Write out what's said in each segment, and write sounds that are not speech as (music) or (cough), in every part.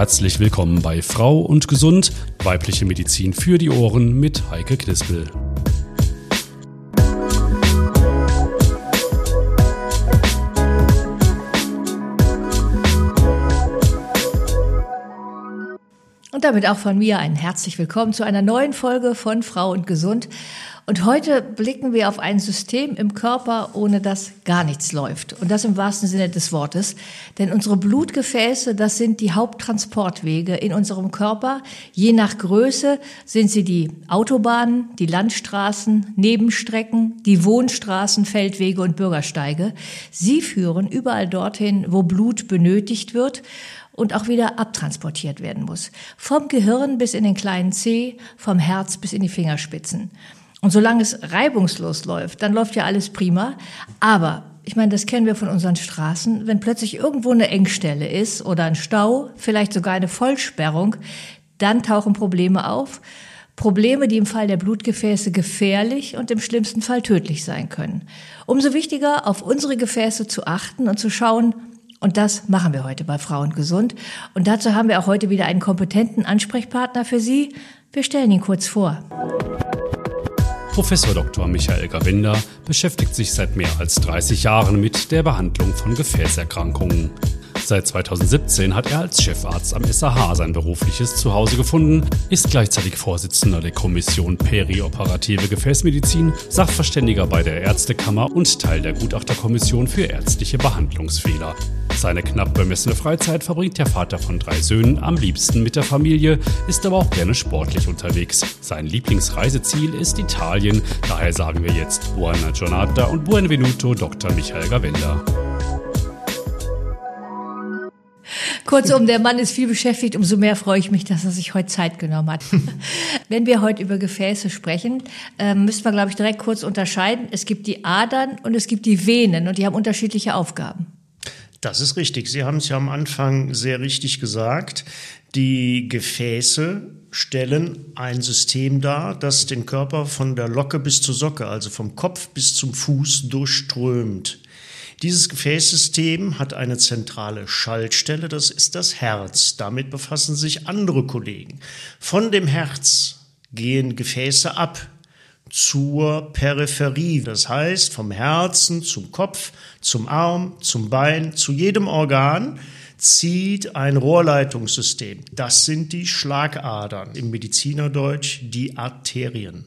herzlich willkommen bei Frau und Gesund, weibliche Medizin für die Ohren mit Heike Knispel. Und damit auch von mir ein herzlich willkommen zu einer neuen Folge von Frau und Gesund. Und heute blicken wir auf ein System im Körper, ohne das gar nichts läuft. Und das im wahrsten Sinne des Wortes. Denn unsere Blutgefäße, das sind die Haupttransportwege in unserem Körper. Je nach Größe sind sie die Autobahnen, die Landstraßen, Nebenstrecken, die Wohnstraßen, Feldwege und Bürgersteige. Sie führen überall dorthin, wo Blut benötigt wird und auch wieder abtransportiert werden muss. Vom Gehirn bis in den kleinen Zeh, vom Herz bis in die Fingerspitzen. Und solange es reibungslos läuft, dann läuft ja alles prima. Aber ich meine, das kennen wir von unseren Straßen. Wenn plötzlich irgendwo eine Engstelle ist oder ein Stau, vielleicht sogar eine Vollsperrung, dann tauchen Probleme auf. Probleme, die im Fall der Blutgefäße gefährlich und im schlimmsten Fall tödlich sein können. Umso wichtiger, auf unsere Gefäße zu achten und zu schauen, und das machen wir heute bei Frauen gesund. Und dazu haben wir auch heute wieder einen kompetenten Ansprechpartner für Sie. Wir stellen ihn kurz vor. Professor Dr. Michael Gawender beschäftigt sich seit mehr als 30 Jahren mit der Behandlung von Gefäßerkrankungen. Seit 2017 hat er als Chefarzt am SAH sein berufliches Zuhause gefunden, ist gleichzeitig Vorsitzender der Kommission Perioperative Gefäßmedizin, Sachverständiger bei der Ärztekammer und Teil der Gutachterkommission für ärztliche Behandlungsfehler. Seine knapp bemessene Freizeit verbringt der Vater von drei Söhnen am liebsten mit der Familie, ist aber auch gerne sportlich unterwegs. Sein Lieblingsreiseziel ist Italien, daher sagen wir jetzt Buona Giornata und Buonvenuto Dr. Michael Gavenda. Kurzum, der Mann ist viel beschäftigt, umso mehr freue ich mich, dass er sich heute Zeit genommen hat. (laughs) Wenn wir heute über Gefäße sprechen, ähm, müssen wir, glaube ich, direkt kurz unterscheiden. Es gibt die Adern und es gibt die Venen und die haben unterschiedliche Aufgaben. Das ist richtig. Sie haben es ja am Anfang sehr richtig gesagt. Die Gefäße stellen ein System dar, das den Körper von der Locke bis zur Socke, also vom Kopf bis zum Fuß durchströmt. Dieses Gefäßsystem hat eine zentrale Schaltstelle, das ist das Herz. Damit befassen sich andere Kollegen. Von dem Herz gehen Gefäße ab zur Peripherie, das heißt vom Herzen zum Kopf, zum Arm, zum Bein, zu jedem Organ zieht ein Rohrleitungssystem. Das sind die Schlagadern, im Medizinerdeutsch die Arterien.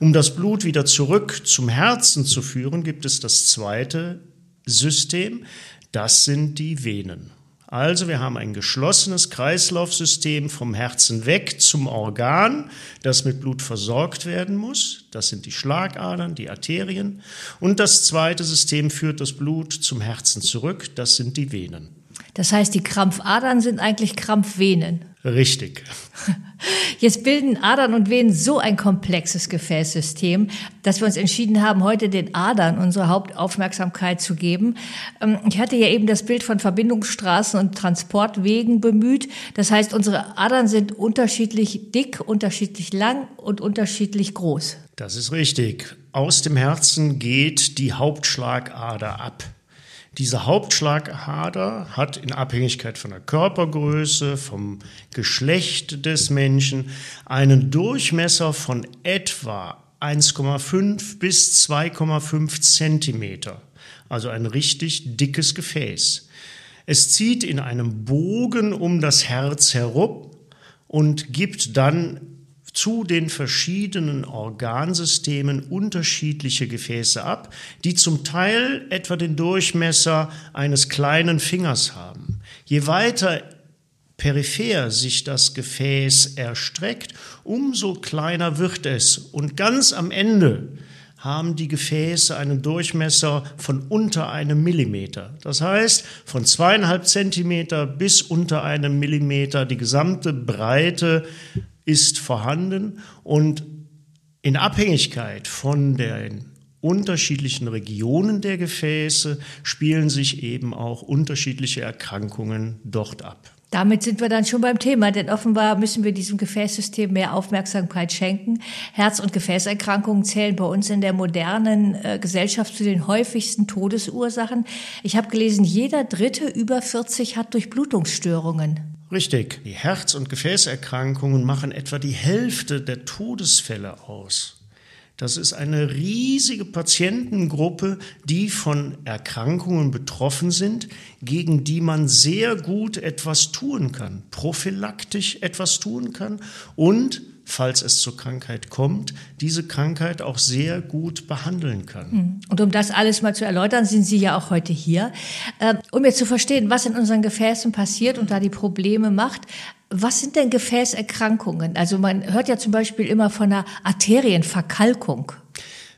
Um das Blut wieder zurück zum Herzen zu führen, gibt es das zweite System, das sind die Venen. Also wir haben ein geschlossenes Kreislaufsystem vom Herzen weg zum Organ, das mit Blut versorgt werden muss. Das sind die Schlagadern, die Arterien. Und das zweite System führt das Blut zum Herzen zurück. Das sind die Venen. Das heißt, die Krampfadern sind eigentlich Krampfvenen. Richtig. (laughs) Jetzt bilden Adern und Venen so ein komplexes Gefäßsystem, dass wir uns entschieden haben, heute den Adern unsere Hauptaufmerksamkeit zu geben. Ähm, ich hatte ja eben das Bild von Verbindungsstraßen und Transportwegen bemüht. Das heißt, unsere Adern sind unterschiedlich dick, unterschiedlich lang und unterschiedlich groß. Das ist richtig. Aus dem Herzen geht die Hauptschlagader ab. Diese Hauptschlagader hat in Abhängigkeit von der Körpergröße, vom Geschlecht des Menschen einen Durchmesser von etwa 1,5 bis 2,5 Zentimeter. Also ein richtig dickes Gefäß. Es zieht in einem Bogen um das Herz herum und gibt dann zu den verschiedenen Organsystemen unterschiedliche Gefäße ab, die zum Teil etwa den Durchmesser eines kleinen Fingers haben. Je weiter peripher sich das Gefäß erstreckt, umso kleiner wird es. Und ganz am Ende haben die Gefäße einen Durchmesser von unter einem Millimeter. Das heißt, von zweieinhalb Zentimeter bis unter einem Millimeter die gesamte Breite ist vorhanden und in Abhängigkeit von den unterschiedlichen Regionen der Gefäße spielen sich eben auch unterschiedliche Erkrankungen dort ab. Damit sind wir dann schon beim Thema, denn offenbar müssen wir diesem Gefäßsystem mehr Aufmerksamkeit schenken. Herz- und Gefäßerkrankungen zählen bei uns in der modernen äh, Gesellschaft zu den häufigsten Todesursachen. Ich habe gelesen, jeder Dritte über 40 hat Durchblutungsstörungen. Richtig. Die Herz- und Gefäßerkrankungen machen etwa die Hälfte der Todesfälle aus. Das ist eine riesige Patientengruppe, die von Erkrankungen betroffen sind, gegen die man sehr gut etwas tun kann, prophylaktisch etwas tun kann und falls es zur Krankheit kommt, diese Krankheit auch sehr gut behandeln kann. Hm. Und um das alles mal zu erläutern, sind Sie ja auch heute hier. Ähm, um jetzt zu verstehen, was in unseren Gefäßen passiert und da die Probleme macht, was sind denn Gefäßerkrankungen? Also man hört ja zum Beispiel immer von einer Arterienverkalkung.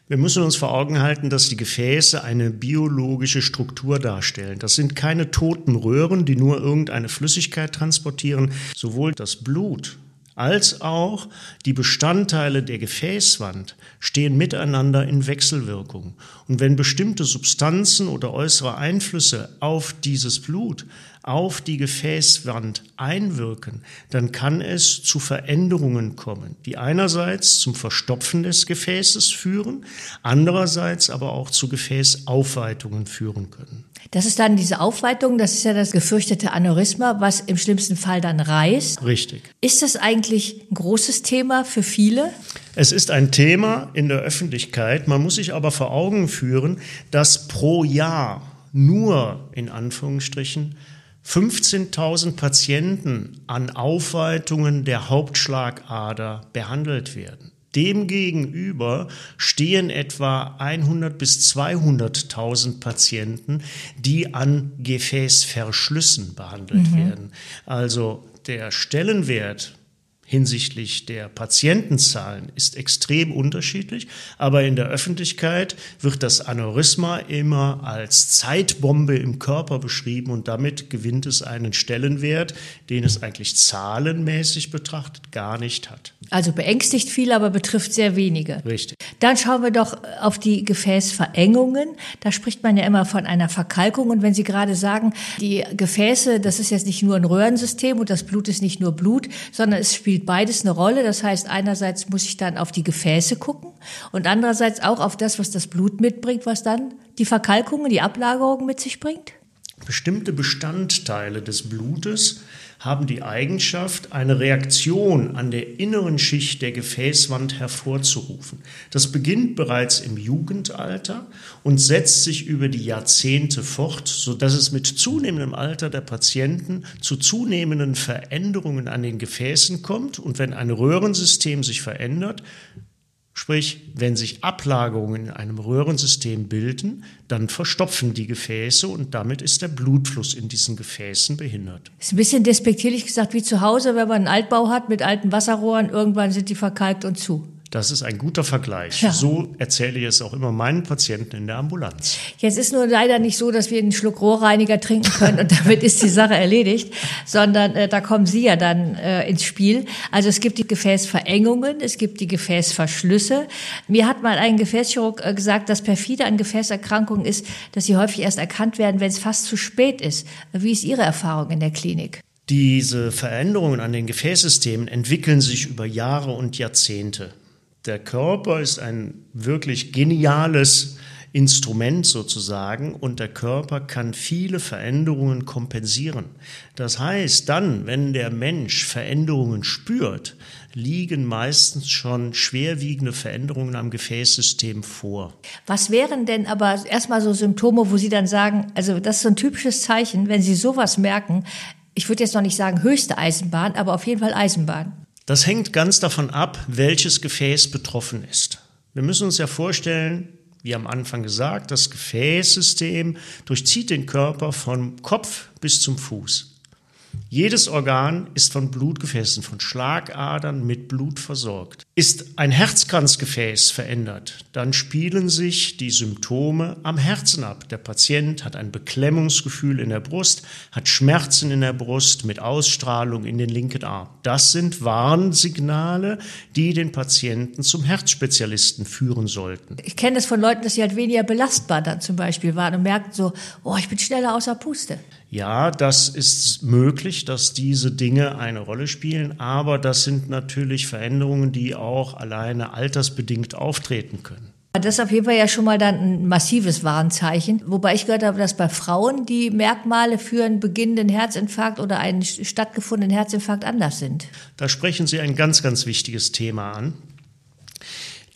Wir müssen uns vor Augen halten, dass die Gefäße eine biologische Struktur darstellen. Das sind keine toten Röhren, die nur irgendeine Flüssigkeit transportieren. Sowohl das Blut als auch die Bestandteile der Gefäßwand stehen miteinander in Wechselwirkung. Und wenn bestimmte Substanzen oder äußere Einflüsse auf dieses Blut, auf die Gefäßwand einwirken, dann kann es zu Veränderungen kommen, die einerseits zum Verstopfen des Gefäßes führen, andererseits aber auch zu Gefäßaufweitungen führen können. Das ist dann diese Aufweitung, das ist ja das gefürchtete Aneurysma, was im schlimmsten Fall dann reißt. Richtig. Ist das eigentlich ein großes Thema für viele? Es ist ein Thema in der Öffentlichkeit. Man muss sich aber vor Augen führen, dass pro Jahr nur in Anführungsstrichen 15.000 Patienten an Aufweitungen der Hauptschlagader behandelt werden. Demgegenüber stehen etwa 100 bis 200.000 Patienten, die an Gefäßverschlüssen behandelt mhm. werden. Also der Stellenwert hinsichtlich der Patientenzahlen ist extrem unterschiedlich, aber in der Öffentlichkeit wird das Aneurysma immer als Zeitbombe im Körper beschrieben und damit gewinnt es einen Stellenwert, den es eigentlich zahlenmäßig betrachtet gar nicht hat. Also beängstigt viel, aber betrifft sehr wenige. Richtig. Dann schauen wir doch auf die Gefäßverengungen. Da spricht man ja immer von einer Verkalkung und wenn Sie gerade sagen, die Gefäße, das ist jetzt nicht nur ein Röhrensystem und das Blut ist nicht nur Blut, sondern es spielt spielt beides eine Rolle. Das heißt, einerseits muss ich dann auf die Gefäße gucken und andererseits auch auf das, was das Blut mitbringt, was dann die Verkalkungen, die Ablagerungen mit sich bringt. Bestimmte Bestandteile des Blutes haben die Eigenschaft, eine Reaktion an der inneren Schicht der Gefäßwand hervorzurufen. Das beginnt bereits im Jugendalter und setzt sich über die Jahrzehnte fort, sodass es mit zunehmendem Alter der Patienten zu zunehmenden Veränderungen an den Gefäßen kommt. Und wenn ein Röhrensystem sich verändert, Sprich, wenn sich Ablagerungen in einem Röhrensystem bilden, dann verstopfen die Gefäße und damit ist der Blutfluss in diesen Gefäßen behindert. Ist ein bisschen despektierlich gesagt wie zu Hause, wenn man einen Altbau hat mit alten Wasserrohren, irgendwann sind die verkalkt und zu. Das ist ein guter Vergleich. Ja. So erzähle ich es auch immer meinen Patienten in der Ambulanz. Jetzt ist nur leider nicht so, dass wir einen Schluck Rohrreiniger trinken können und damit ist die Sache erledigt, sondern äh, da kommen Sie ja dann äh, ins Spiel. Also es gibt die Gefäßverengungen, es gibt die Gefäßverschlüsse. Mir hat mal ein Gefäßchirurg äh, gesagt, dass perfide an Gefäßerkrankungen ist, dass sie häufig erst erkannt werden, wenn es fast zu spät ist. Wie ist Ihre Erfahrung in der Klinik? Diese Veränderungen an den Gefäßsystemen entwickeln sich über Jahre und Jahrzehnte. Der Körper ist ein wirklich geniales Instrument sozusagen und der Körper kann viele Veränderungen kompensieren. Das heißt, dann, wenn der Mensch Veränderungen spürt, liegen meistens schon schwerwiegende Veränderungen am Gefäßsystem vor. Was wären denn aber erstmal so Symptome, wo Sie dann sagen, also das ist so ein typisches Zeichen, wenn Sie sowas merken, ich würde jetzt noch nicht sagen höchste Eisenbahn, aber auf jeden Fall Eisenbahn. Das hängt ganz davon ab, welches Gefäß betroffen ist. Wir müssen uns ja vorstellen, wie am Anfang gesagt, das Gefäßsystem durchzieht den Körper vom Kopf bis zum Fuß. Jedes Organ ist von Blutgefäßen, von Schlagadern mit Blut versorgt. Ist ein Herzkranzgefäß verändert, dann spielen sich die Symptome am Herzen ab. Der Patient hat ein Beklemmungsgefühl in der Brust, hat Schmerzen in der Brust mit Ausstrahlung in den linken Arm. Das sind Warnsignale, die den Patienten zum Herzspezialisten führen sollten. Ich kenne das von Leuten, dass sie halt weniger belastbar dann zum Beispiel waren und merken so, oh, ich bin schneller außer Puste. Ja, das ist möglich, dass diese Dinge eine Rolle spielen, aber das sind natürlich Veränderungen, die auch alleine altersbedingt auftreten können. Das ist auf jeden Fall ja schon mal dann ein massives Warnzeichen. Wobei ich gehört habe, dass bei Frauen die Merkmale für einen beginnenden Herzinfarkt oder einen stattgefundenen Herzinfarkt anders sind. Da sprechen Sie ein ganz, ganz wichtiges Thema an.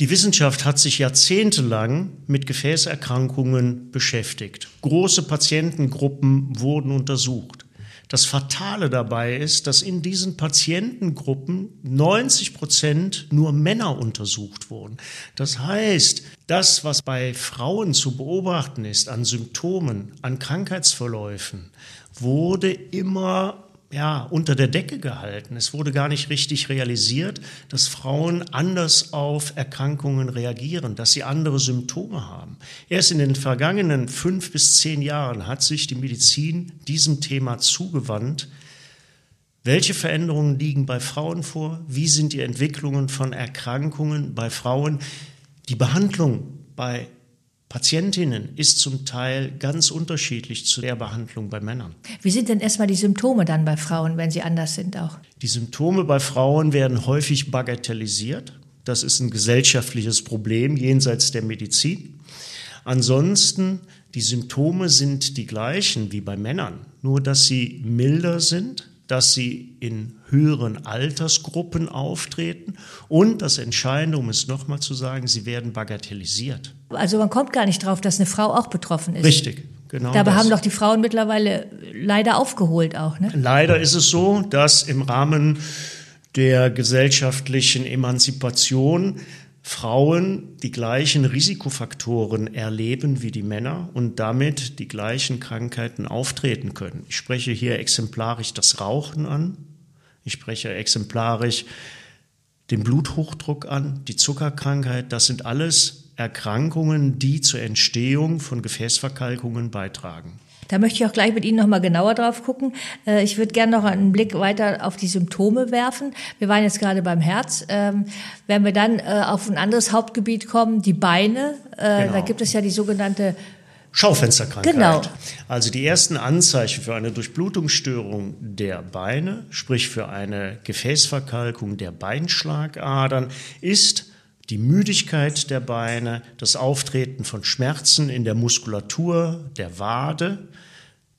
Die Wissenschaft hat sich jahrzehntelang mit Gefäßerkrankungen beschäftigt. Große Patientengruppen wurden untersucht. Das Fatale dabei ist, dass in diesen Patientengruppen 90 Prozent nur Männer untersucht wurden. Das heißt, das, was bei Frauen zu beobachten ist an Symptomen, an Krankheitsverläufen, wurde immer ja, unter der Decke gehalten. Es wurde gar nicht richtig realisiert, dass Frauen anders auf Erkrankungen reagieren, dass sie andere Symptome haben. Erst in den vergangenen fünf bis zehn Jahren hat sich die Medizin diesem Thema zugewandt. Welche Veränderungen liegen bei Frauen vor? Wie sind die Entwicklungen von Erkrankungen bei Frauen? Die Behandlung bei Patientinnen ist zum Teil ganz unterschiedlich zu der Behandlung bei Männern. Wie sind denn erstmal die Symptome dann bei Frauen, wenn sie anders sind auch? Die Symptome bei Frauen werden häufig bagatellisiert. Das ist ein gesellschaftliches Problem jenseits der Medizin. Ansonsten, die Symptome sind die gleichen wie bei Männern, nur dass sie milder sind, dass sie in höheren Altersgruppen auftreten und das Entscheidende, um es nochmal zu sagen, sie werden bagatellisiert. Also man kommt gar nicht drauf, dass eine Frau auch betroffen ist. Richtig. Genau Dabei das. haben doch die Frauen mittlerweile leider aufgeholt auch. Ne? Leider ist es so, dass im Rahmen der gesellschaftlichen Emanzipation Frauen die gleichen Risikofaktoren erleben wie die Männer und damit die gleichen Krankheiten auftreten können. Ich spreche hier exemplarisch das Rauchen an, ich spreche exemplarisch den Bluthochdruck an, die Zuckerkrankheit. Das sind alles Erkrankungen, die zur Entstehung von Gefäßverkalkungen beitragen. Da möchte ich auch gleich mit Ihnen nochmal genauer drauf gucken. Äh, ich würde gerne noch einen Blick weiter auf die Symptome werfen. Wir waren jetzt gerade beim Herz. Ähm, wenn wir dann äh, auf ein anderes Hauptgebiet kommen, die Beine, äh, genau. da gibt es ja die sogenannte Schaufensterkrankheit. Genau. Also die ersten Anzeichen für eine Durchblutungsstörung der Beine, sprich für eine Gefäßverkalkung der Beinschlagadern, ist die Müdigkeit der Beine, das Auftreten von Schmerzen in der Muskulatur der Wade.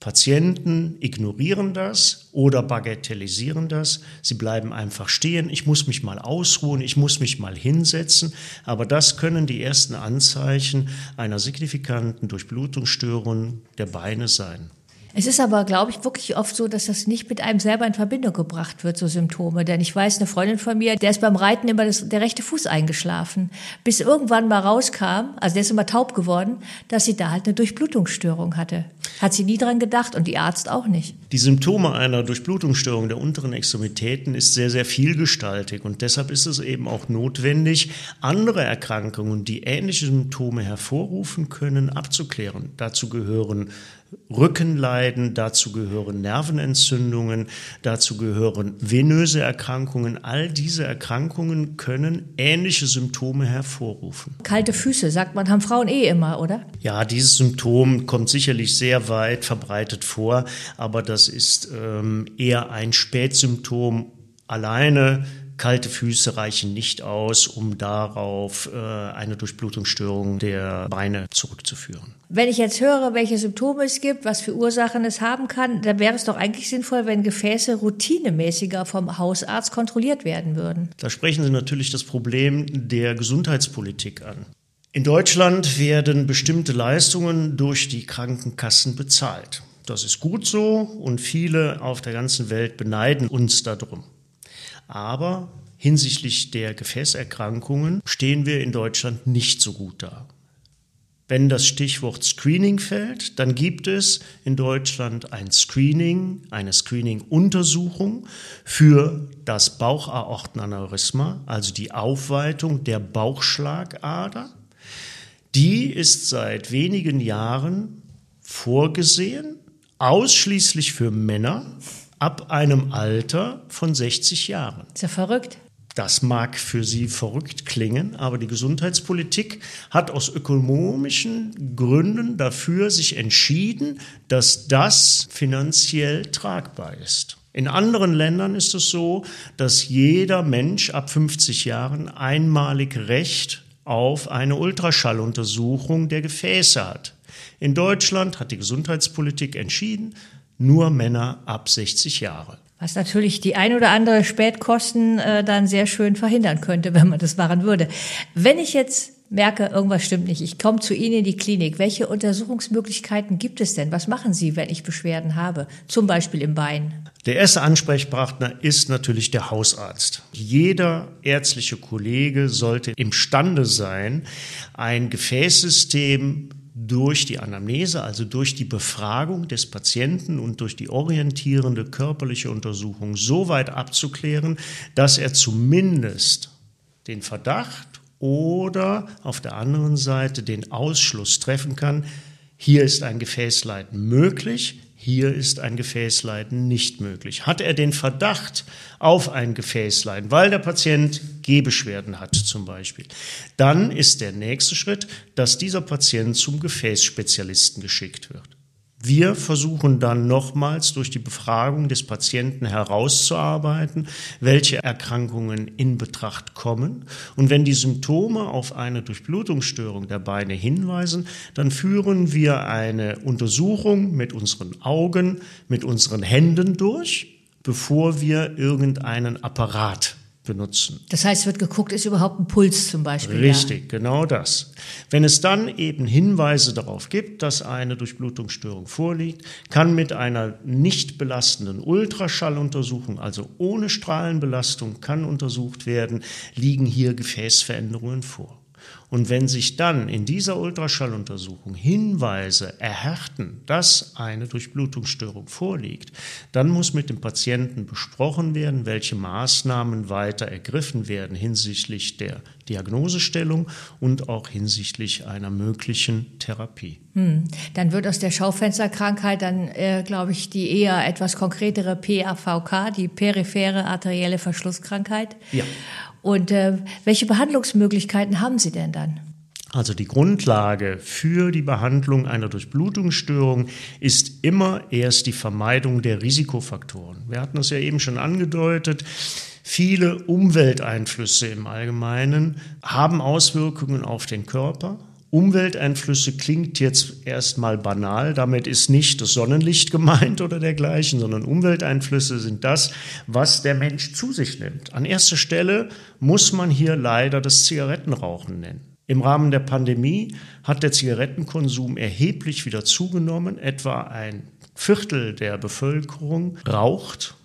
Patienten ignorieren das oder bagatellisieren das. Sie bleiben einfach stehen. Ich muss mich mal ausruhen, ich muss mich mal hinsetzen. Aber das können die ersten Anzeichen einer signifikanten Durchblutungsstörung der Beine sein. Es ist aber, glaube ich, wirklich oft so, dass das nicht mit einem selber in Verbindung gebracht wird, so Symptome. Denn ich weiß, eine Freundin von mir, der ist beim Reiten immer das, der rechte Fuß eingeschlafen. Bis irgendwann mal rauskam, also der ist immer taub geworden, dass sie da halt eine Durchblutungsstörung hatte. Hat sie nie dran gedacht und die Arzt auch nicht. Die Symptome einer Durchblutungsstörung der unteren Extremitäten ist sehr, sehr vielgestaltig. Und deshalb ist es eben auch notwendig, andere Erkrankungen, die ähnliche Symptome hervorrufen können, abzuklären. Dazu gehören Rückenleiden, dazu gehören Nervenentzündungen, dazu gehören venöse Erkrankungen. All diese Erkrankungen können ähnliche Symptome hervorrufen. Kalte Füße, sagt man, haben Frauen eh immer, oder? Ja, dieses Symptom kommt sicherlich sehr weit verbreitet vor, aber das ist ähm, eher ein Spätsymptom alleine Kalte Füße reichen nicht aus, um darauf äh, eine Durchblutungsstörung der Beine zurückzuführen. Wenn ich jetzt höre, welche Symptome es gibt, was für Ursachen es haben kann, dann wäre es doch eigentlich sinnvoll, wenn Gefäße routinemäßiger vom Hausarzt kontrolliert werden würden. Da sprechen Sie natürlich das Problem der Gesundheitspolitik an. In Deutschland werden bestimmte Leistungen durch die Krankenkassen bezahlt. Das ist gut so und viele auf der ganzen Welt beneiden uns darum. Aber hinsichtlich der Gefäßerkrankungen stehen wir in Deutschland nicht so gut da. Wenn das Stichwort Screening fällt, dann gibt es in Deutschland ein Screening, eine Screening-Untersuchung für das Bauchaortenaneurysma, also die Aufweitung der Bauchschlagader. Die ist seit wenigen Jahren vorgesehen, ausschließlich für Männer ab einem Alter von 60 Jahren. Ist ja verrückt. Das mag für Sie verrückt klingen, aber die Gesundheitspolitik hat aus ökonomischen Gründen dafür sich entschieden, dass das finanziell tragbar ist. In anderen Ländern ist es so, dass jeder Mensch ab 50 Jahren einmalig Recht auf eine Ultraschalluntersuchung der Gefäße hat. In Deutschland hat die Gesundheitspolitik entschieden, nur Männer ab 60 Jahre. Was natürlich die ein oder andere Spätkosten äh, dann sehr schön verhindern könnte, (laughs) wenn man das machen würde. Wenn ich jetzt merke, irgendwas stimmt nicht, ich komme zu Ihnen in die Klinik, welche Untersuchungsmöglichkeiten gibt es denn? Was machen Sie, wenn ich Beschwerden habe? Zum Beispiel im Bein. Der erste Ansprechpartner ist natürlich der Hausarzt. Jeder ärztliche Kollege sollte imstande sein, ein Gefäßsystem durch die Anamnese, also durch die Befragung des Patienten und durch die orientierende körperliche Untersuchung so weit abzuklären, dass er zumindest den Verdacht oder auf der anderen Seite den Ausschluss treffen kann, hier ist ein Gefäßleiden möglich, hier ist ein Gefäßleiden nicht möglich. Hat er den Verdacht auf ein Gefäßleiden, weil der Patient Gehbeschwerden hat zum Beispiel, dann ist der nächste Schritt, dass dieser Patient zum Gefäßspezialisten geschickt wird. Wir versuchen dann nochmals durch die Befragung des Patienten herauszuarbeiten, welche Erkrankungen in Betracht kommen. Und wenn die Symptome auf eine Durchblutungsstörung der Beine hinweisen, dann führen wir eine Untersuchung mit unseren Augen, mit unseren Händen durch, bevor wir irgendeinen Apparat benutzen. Das heißt, wird geguckt, ist überhaupt ein Puls zum Beispiel. Richtig, ja? genau das. Wenn es dann eben Hinweise darauf gibt, dass eine Durchblutungsstörung vorliegt, kann mit einer nicht belastenden Ultraschalluntersuchung, also ohne Strahlenbelastung, kann untersucht werden, liegen hier Gefäßveränderungen vor. Und wenn sich dann in dieser Ultraschalluntersuchung Hinweise erhärten, dass eine Durchblutungsstörung vorliegt, dann muss mit dem Patienten besprochen werden, welche Maßnahmen weiter ergriffen werden hinsichtlich der Diagnosestellung und auch hinsichtlich einer möglichen Therapie. Hm. Dann wird aus der Schaufensterkrankheit dann, äh, glaube ich, die eher etwas konkretere PAVK, die periphere arterielle Verschlusskrankheit. Ja. Und äh, welche Behandlungsmöglichkeiten haben Sie denn dann? Also die Grundlage für die Behandlung einer Durchblutungsstörung ist immer erst die Vermeidung der Risikofaktoren. Wir hatten es ja eben schon angedeutet. Viele Umwelteinflüsse im Allgemeinen haben Auswirkungen auf den Körper. Umwelteinflüsse klingt jetzt erstmal banal, damit ist nicht das Sonnenlicht gemeint oder dergleichen, sondern Umwelteinflüsse sind das, was der Mensch zu sich nimmt. An erster Stelle muss man hier leider das Zigarettenrauchen nennen. Im Rahmen der Pandemie hat der Zigarettenkonsum erheblich wieder zugenommen. Etwa ein Viertel der Bevölkerung raucht.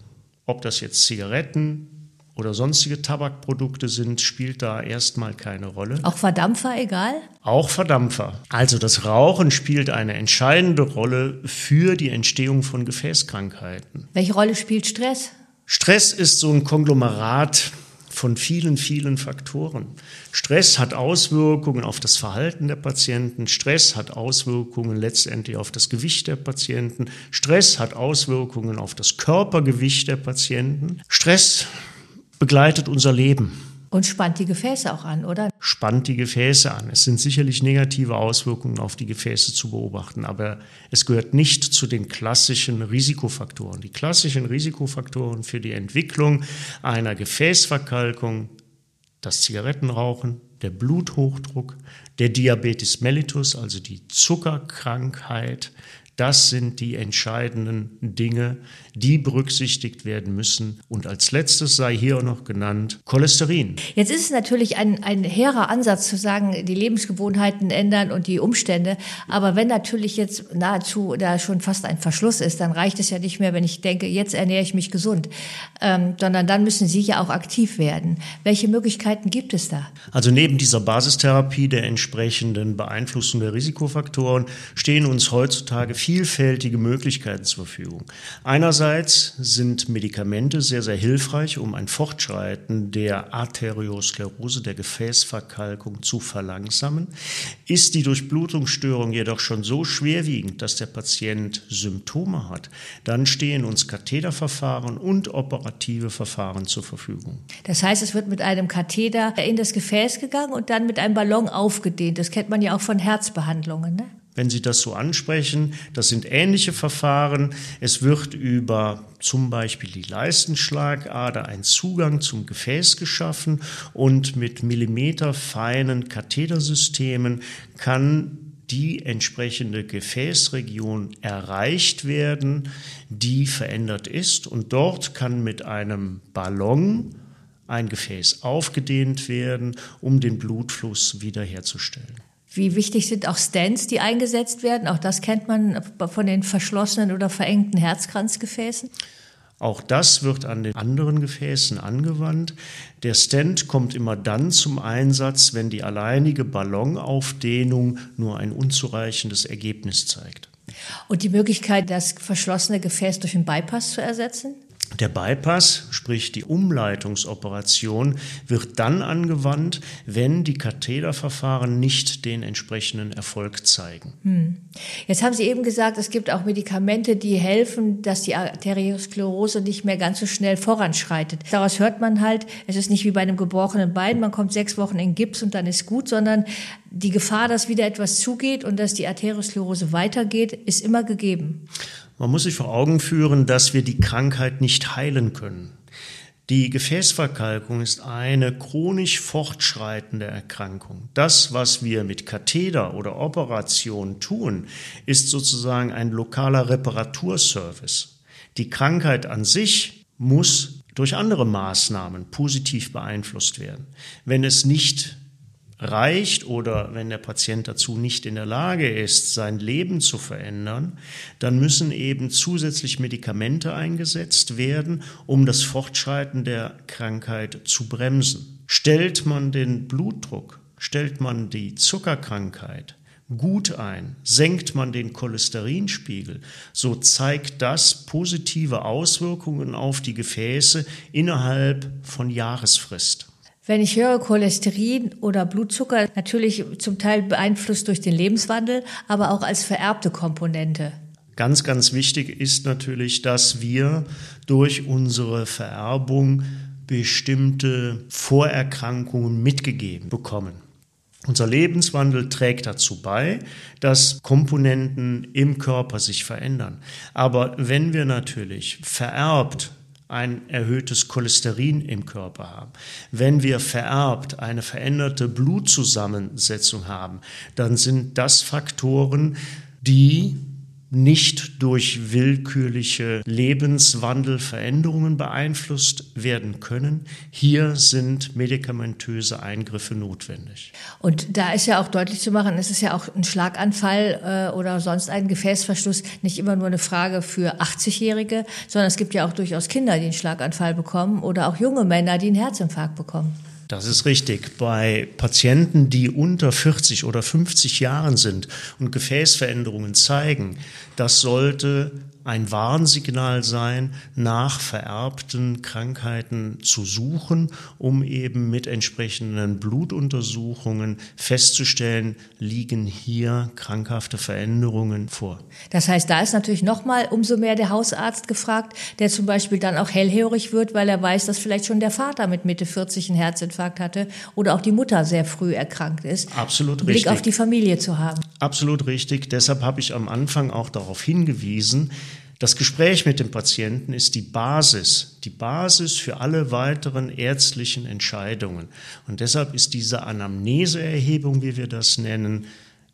Ob das jetzt Zigaretten, oder sonstige Tabakprodukte sind, spielt da erstmal keine Rolle. Auch Verdampfer egal? Auch Verdampfer. Also das Rauchen spielt eine entscheidende Rolle für die Entstehung von Gefäßkrankheiten. Welche Rolle spielt Stress? Stress ist so ein Konglomerat von vielen, vielen Faktoren. Stress hat Auswirkungen auf das Verhalten der Patienten. Stress hat Auswirkungen letztendlich auf das Gewicht der Patienten. Stress hat Auswirkungen auf das Körpergewicht der Patienten. Stress begleitet unser Leben. Und spannt die Gefäße auch an, oder? Spannt die Gefäße an. Es sind sicherlich negative Auswirkungen auf die Gefäße zu beobachten, aber es gehört nicht zu den klassischen Risikofaktoren. Die klassischen Risikofaktoren für die Entwicklung einer Gefäßverkalkung, das Zigarettenrauchen, der Bluthochdruck, der Diabetes mellitus, also die Zuckerkrankheit, das sind die entscheidenden Dinge, die berücksichtigt werden müssen. Und als letztes sei hier auch noch genannt Cholesterin. Jetzt ist es natürlich ein, ein hehrer Ansatz zu sagen, die Lebensgewohnheiten ändern und die Umstände. Aber wenn natürlich jetzt nahezu da schon fast ein Verschluss ist, dann reicht es ja nicht mehr, wenn ich denke, jetzt ernähre ich mich gesund, ähm, sondern dann müssen Sie ja auch aktiv werden. Welche Möglichkeiten gibt es da? Also neben dieser Basistherapie der entsprechenden Beeinflussung der Risikofaktoren stehen uns heutzutage vielfältige Möglichkeiten zur Verfügung. Einerseits sind Medikamente sehr, sehr hilfreich, um ein Fortschreiten der Arteriosklerose, der Gefäßverkalkung zu verlangsamen. Ist die Durchblutungsstörung jedoch schon so schwerwiegend, dass der Patient Symptome hat, dann stehen uns Katheterverfahren und operative Verfahren zur Verfügung. Das heißt, es wird mit einem Katheter in das Gefäß gegangen und dann mit einem Ballon aufgedehnt. Das kennt man ja auch von Herzbehandlungen. Ne? Wenn Sie das so ansprechen. Das sind ähnliche Verfahren. Es wird über zum Beispiel die Leistenschlagader ein Zugang zum Gefäß geschaffen und mit millimeterfeinen Kathetersystemen kann die entsprechende Gefäßregion erreicht werden, die verändert ist. Und dort kann mit einem Ballon ein Gefäß aufgedehnt werden, um den Blutfluss wiederherzustellen. Wie wichtig sind auch Stents, die eingesetzt werden? Auch das kennt man von den verschlossenen oder verengten Herzkranzgefäßen. Auch das wird an den anderen Gefäßen angewandt. Der Stent kommt immer dann zum Einsatz, wenn die alleinige Ballonaufdehnung nur ein unzureichendes Ergebnis zeigt. Und die Möglichkeit, das verschlossene Gefäß durch einen Bypass zu ersetzen? Der Bypass, sprich die Umleitungsoperation, wird dann angewandt, wenn die Katheterverfahren nicht den entsprechenden Erfolg zeigen. Hm. Jetzt haben Sie eben gesagt, es gibt auch Medikamente, die helfen, dass die Arteriosklerose nicht mehr ganz so schnell voranschreitet. Daraus hört man halt, es ist nicht wie bei einem gebrochenen Bein, man kommt sechs Wochen in Gips und dann ist gut, sondern die Gefahr, dass wieder etwas zugeht und dass die Arteriosklerose weitergeht, ist immer gegeben. Man muss sich vor Augen führen, dass wir die Krankheit nicht heilen können. Die Gefäßverkalkung ist eine chronisch fortschreitende Erkrankung. Das, was wir mit Katheter oder Operation tun, ist sozusagen ein lokaler Reparaturservice. Die Krankheit an sich muss durch andere Maßnahmen positiv beeinflusst werden. Wenn es nicht reicht oder wenn der Patient dazu nicht in der Lage ist, sein Leben zu verändern, dann müssen eben zusätzlich Medikamente eingesetzt werden, um das Fortschreiten der Krankheit zu bremsen. Stellt man den Blutdruck, stellt man die Zuckerkrankheit gut ein, senkt man den Cholesterinspiegel, so zeigt das positive Auswirkungen auf die Gefäße innerhalb von Jahresfrist. Wenn ich höre Cholesterin oder Blutzucker, natürlich zum Teil beeinflusst durch den Lebenswandel, aber auch als vererbte Komponente. Ganz, ganz wichtig ist natürlich, dass wir durch unsere Vererbung bestimmte Vorerkrankungen mitgegeben bekommen. Unser Lebenswandel trägt dazu bei, dass Komponenten im Körper sich verändern. Aber wenn wir natürlich vererbt ein erhöhtes Cholesterin im Körper haben, wenn wir vererbt eine veränderte Blutzusammensetzung haben, dann sind das Faktoren, die nicht durch willkürliche Lebenswandelveränderungen beeinflusst werden können. Hier sind medikamentöse Eingriffe notwendig. Und da ist ja auch deutlich zu machen, es ist ja auch ein Schlaganfall äh, oder sonst ein Gefäßverschluss nicht immer nur eine Frage für 80-Jährige, sondern es gibt ja auch durchaus Kinder, die einen Schlaganfall bekommen oder auch junge Männer, die einen Herzinfarkt bekommen. Das ist richtig. Bei Patienten, die unter 40 oder 50 Jahren sind und Gefäßveränderungen zeigen, das sollte ein Warnsignal sein, nach vererbten Krankheiten zu suchen, um eben mit entsprechenden Blutuntersuchungen festzustellen, liegen hier krankhafte Veränderungen vor. Das heißt, da ist natürlich nochmal umso mehr der Hausarzt gefragt, der zum Beispiel dann auch hellhörig wird, weil er weiß, dass vielleicht schon der Vater mit Mitte 40 einen Herzinfarkt hatte oder auch die Mutter sehr früh erkrankt ist. Absolut Blick richtig. Blick auf die Familie zu haben. Absolut richtig. Deshalb habe ich am Anfang auch darauf hingewiesen, das Gespräch mit dem Patienten ist die Basis, die Basis für alle weiteren ärztlichen Entscheidungen. Und deshalb ist diese Anamneseerhebung, wie wir das nennen,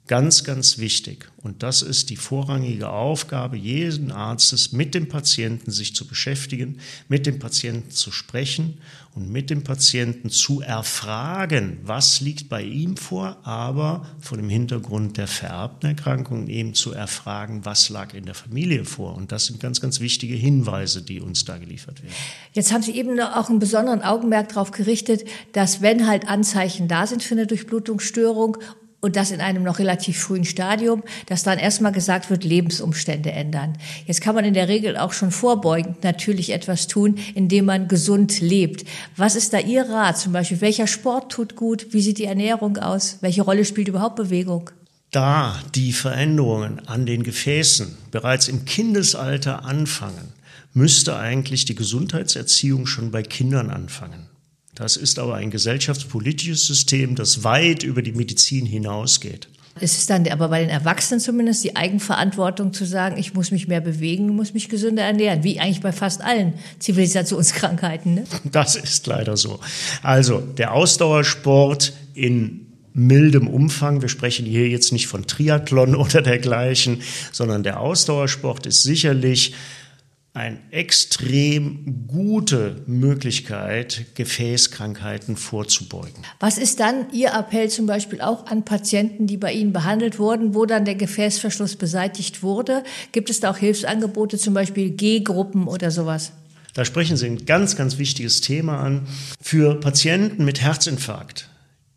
ganz, ganz wichtig. Und das ist die vorrangige Aufgabe jeden Arztes, mit dem Patienten sich zu beschäftigen, mit dem Patienten zu sprechen und mit dem Patienten zu erfragen, was liegt bei ihm vor, aber vor dem Hintergrund der vererbten Erkrankung eben zu erfragen, was lag in der Familie vor. Und das sind ganz, ganz wichtige Hinweise, die uns da geliefert werden. Jetzt haben Sie eben auch einen besonderen Augenmerk darauf gerichtet, dass wenn halt Anzeichen da sind für eine Durchblutungsstörung und das in einem noch relativ frühen Stadium, dass dann erstmal gesagt wird, Lebensumstände ändern. Jetzt kann man in der Regel auch schon vorbeugend natürlich etwas tun, indem man gesund lebt. Was ist da Ihr Rat zum Beispiel? Welcher Sport tut gut? Wie sieht die Ernährung aus? Welche Rolle spielt überhaupt Bewegung? Da die Veränderungen an den Gefäßen bereits im Kindesalter anfangen, müsste eigentlich die Gesundheitserziehung schon bei Kindern anfangen. Das ist aber ein gesellschaftspolitisches System, das weit über die Medizin hinausgeht. Es ist dann aber bei den Erwachsenen zumindest die Eigenverantwortung zu sagen, ich muss mich mehr bewegen, muss mich gesünder ernähren, wie eigentlich bei fast allen Zivilisationskrankheiten. Ne? (laughs) Das ist leider so. Also der Ausdauersport in mildem Umfang. Wir sprechen hier jetzt nicht von Triathlon (laughs) oder dergleichen, sondern der Ausdauersport ist sicherlich eine extrem gute Möglichkeit, Gefäßkrankheiten vorzubeugen. Was ist dann Ihr Appell zum Beispiel auch an Patienten, die bei Ihnen behandelt wurden, wo dann der Gefäßverschluss beseitigt wurde? Gibt es da auch Hilfsangebote, zum Beispiel G-Gruppen oder sowas? Da sprechen Sie ein ganz, ganz wichtiges Thema an. Für Patienten mit Herzinfarkt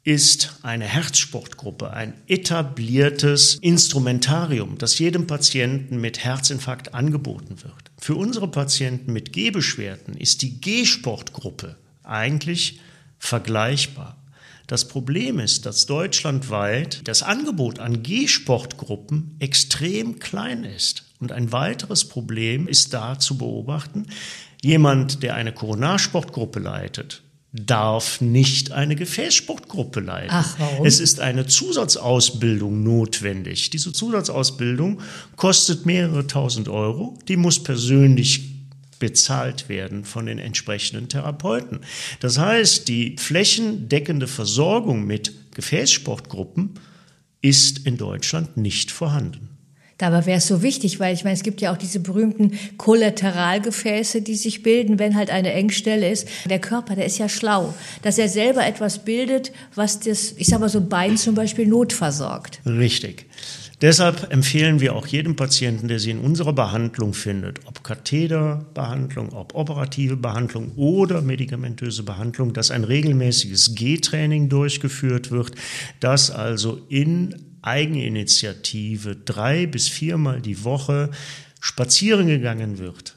ist eine Herzsportgruppe ein etabliertes Instrumentarium, das jedem Patienten mit Herzinfarkt angeboten wird. Für unsere Patienten mit Gehbeschwerden ist die G-Sportgruppe eigentlich vergleichbar. Das Problem ist, dass deutschlandweit das Angebot an G-Sportgruppen extrem klein ist. Und ein weiteres Problem ist da zu beobachten, jemand, der eine Koronarsportgruppe leitet, darf nicht eine Gefäßsportgruppe leiten. Ach, warum? Es ist eine Zusatzausbildung notwendig. Diese Zusatzausbildung kostet mehrere tausend Euro. Die muss persönlich bezahlt werden von den entsprechenden Therapeuten. Das heißt, die flächendeckende Versorgung mit Gefäßsportgruppen ist in Deutschland nicht vorhanden. Dabei wäre es so wichtig, weil ich meine, es gibt ja auch diese berühmten Kollateralgefäße, die sich bilden, wenn halt eine Engstelle ist. Der Körper, der ist ja schlau, dass er selber etwas bildet, was das, ich sag mal so ein Bein zum Beispiel notversorgt. Richtig. Deshalb empfehlen wir auch jedem Patienten, der sie in unserer Behandlung findet, ob Katheterbehandlung, ob operative Behandlung oder medikamentöse Behandlung, dass ein regelmäßiges G-Training durchgeführt wird, dass also in Eigeninitiative drei bis viermal die Woche spazieren gegangen wird.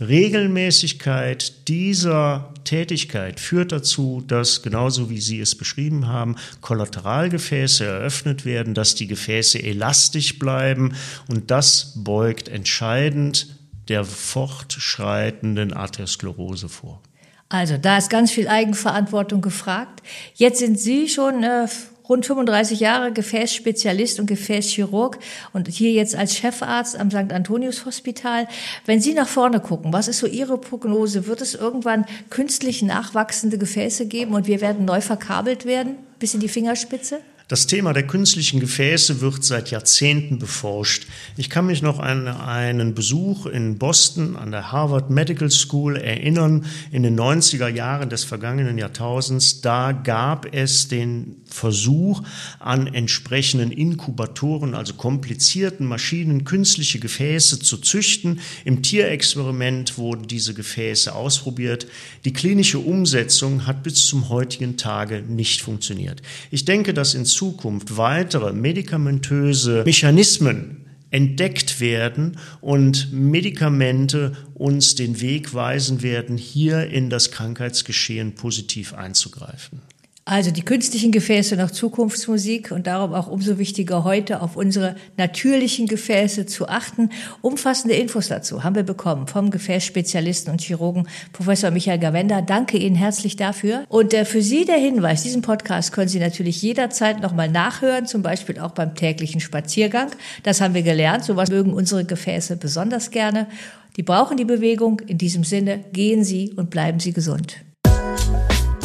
Regelmäßigkeit dieser Tätigkeit führt dazu, dass genauso wie Sie es beschrieben haben, Kollateralgefäße eröffnet werden, dass die Gefäße elastisch bleiben und das beugt entscheidend der fortschreitenden Arteriosklerose vor. Also da ist ganz viel Eigenverantwortung gefragt. Jetzt sind Sie schon äh, rund 35 Jahre Gefäßspezialist und Gefäßchirurg und hier jetzt als Chefarzt am St. Antonius Hospital. Wenn Sie nach vorne gucken, was ist so Ihre Prognose? Wird es irgendwann künstlich nachwachsende Gefäße geben und wir werden neu verkabelt werden bis in die Fingerspitze? Das Thema der künstlichen Gefäße wird seit Jahrzehnten beforscht. Ich kann mich noch an einen Besuch in Boston an der Harvard Medical School erinnern in den 90er Jahren des vergangenen Jahrtausends. Da gab es den Versuch an entsprechenden Inkubatoren, also komplizierten Maschinen, künstliche Gefäße zu züchten. Im Tierexperiment wurden diese Gefäße ausprobiert. Die klinische Umsetzung hat bis zum heutigen Tage nicht funktioniert. Ich denke, dass in Zukunft weitere medikamentöse Mechanismen entdeckt werden und Medikamente uns den Weg weisen werden, hier in das Krankheitsgeschehen positiv einzugreifen. Also die künstlichen Gefäße noch Zukunftsmusik und darum auch umso wichtiger heute auf unsere natürlichen Gefäße zu achten. Umfassende Infos dazu haben wir bekommen vom Gefäßspezialisten und Chirurgen Professor Michael Gawenda. Danke Ihnen herzlich dafür. Und äh, für Sie der Hinweis, diesen Podcast können Sie natürlich jederzeit nochmal nachhören, zum Beispiel auch beim täglichen Spaziergang. Das haben wir gelernt. Sowas mögen unsere Gefäße besonders gerne. Die brauchen die Bewegung. In diesem Sinne, gehen Sie und bleiben Sie gesund.